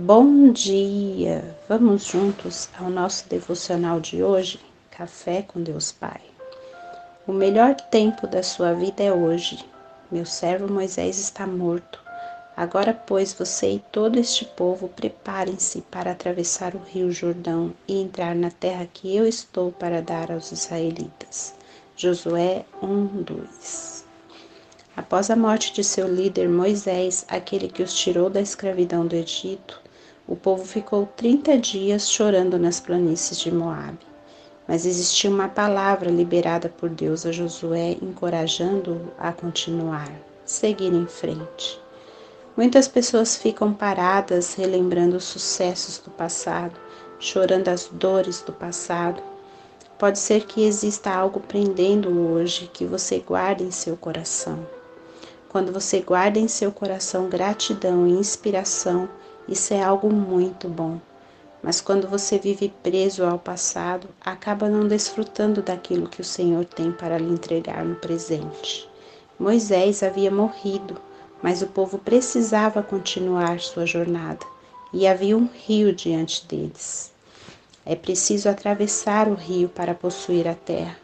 Bom dia! Vamos juntos ao nosso devocional de hoje, Café com Deus Pai. O melhor tempo da sua vida é hoje. Meu servo Moisés está morto. Agora, pois, você e todo este povo preparem-se para atravessar o rio Jordão e entrar na terra que eu estou para dar aos israelitas. Josué 1, 2 Após a morte de seu líder Moisés, aquele que os tirou da escravidão do Egito, o povo ficou 30 dias chorando nas planícies de Moabe. Mas existia uma palavra liberada por Deus a Josué, encorajando-o a continuar, seguir em frente. Muitas pessoas ficam paradas relembrando os sucessos do passado, chorando as dores do passado. Pode ser que exista algo prendendo hoje que você guarde em seu coração. Quando você guarda em seu coração gratidão e inspiração, isso é algo muito bom. Mas quando você vive preso ao passado, acaba não desfrutando daquilo que o Senhor tem para lhe entregar no presente. Moisés havia morrido, mas o povo precisava continuar sua jornada e havia um rio diante deles. É preciso atravessar o rio para possuir a terra.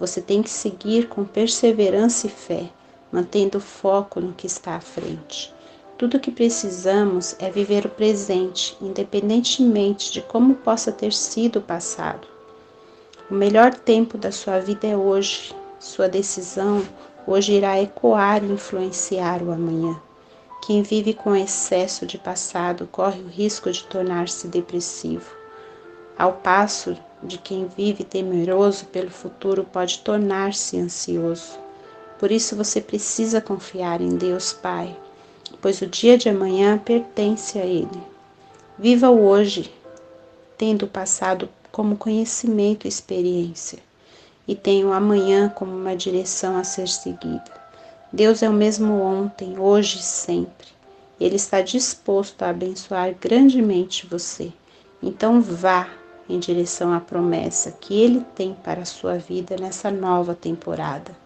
Você tem que seguir com perseverança e fé mantendo foco no que está à frente. Tudo o que precisamos é viver o presente, independentemente de como possa ter sido o passado. O melhor tempo da sua vida é hoje. Sua decisão hoje irá ecoar e influenciar o amanhã. Quem vive com excesso de passado corre o risco de tornar-se depressivo, ao passo de quem vive temeroso pelo futuro pode tornar-se ansioso. Por isso você precisa confiar em Deus Pai, pois o dia de amanhã pertence a Ele. Viva o hoje, tendo o passado como conhecimento e experiência, e tenha o amanhã como uma direção a ser seguida. Deus é o mesmo ontem, hoje e sempre. Ele está disposto a abençoar grandemente você. Então vá em direção à promessa que Ele tem para a sua vida nessa nova temporada.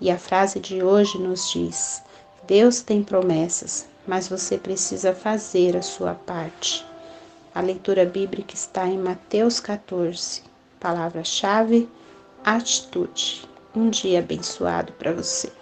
E a frase de hoje nos diz: Deus tem promessas, mas você precisa fazer a sua parte. A leitura bíblica está em Mateus 14. Palavra-chave: atitude. Um dia abençoado para você.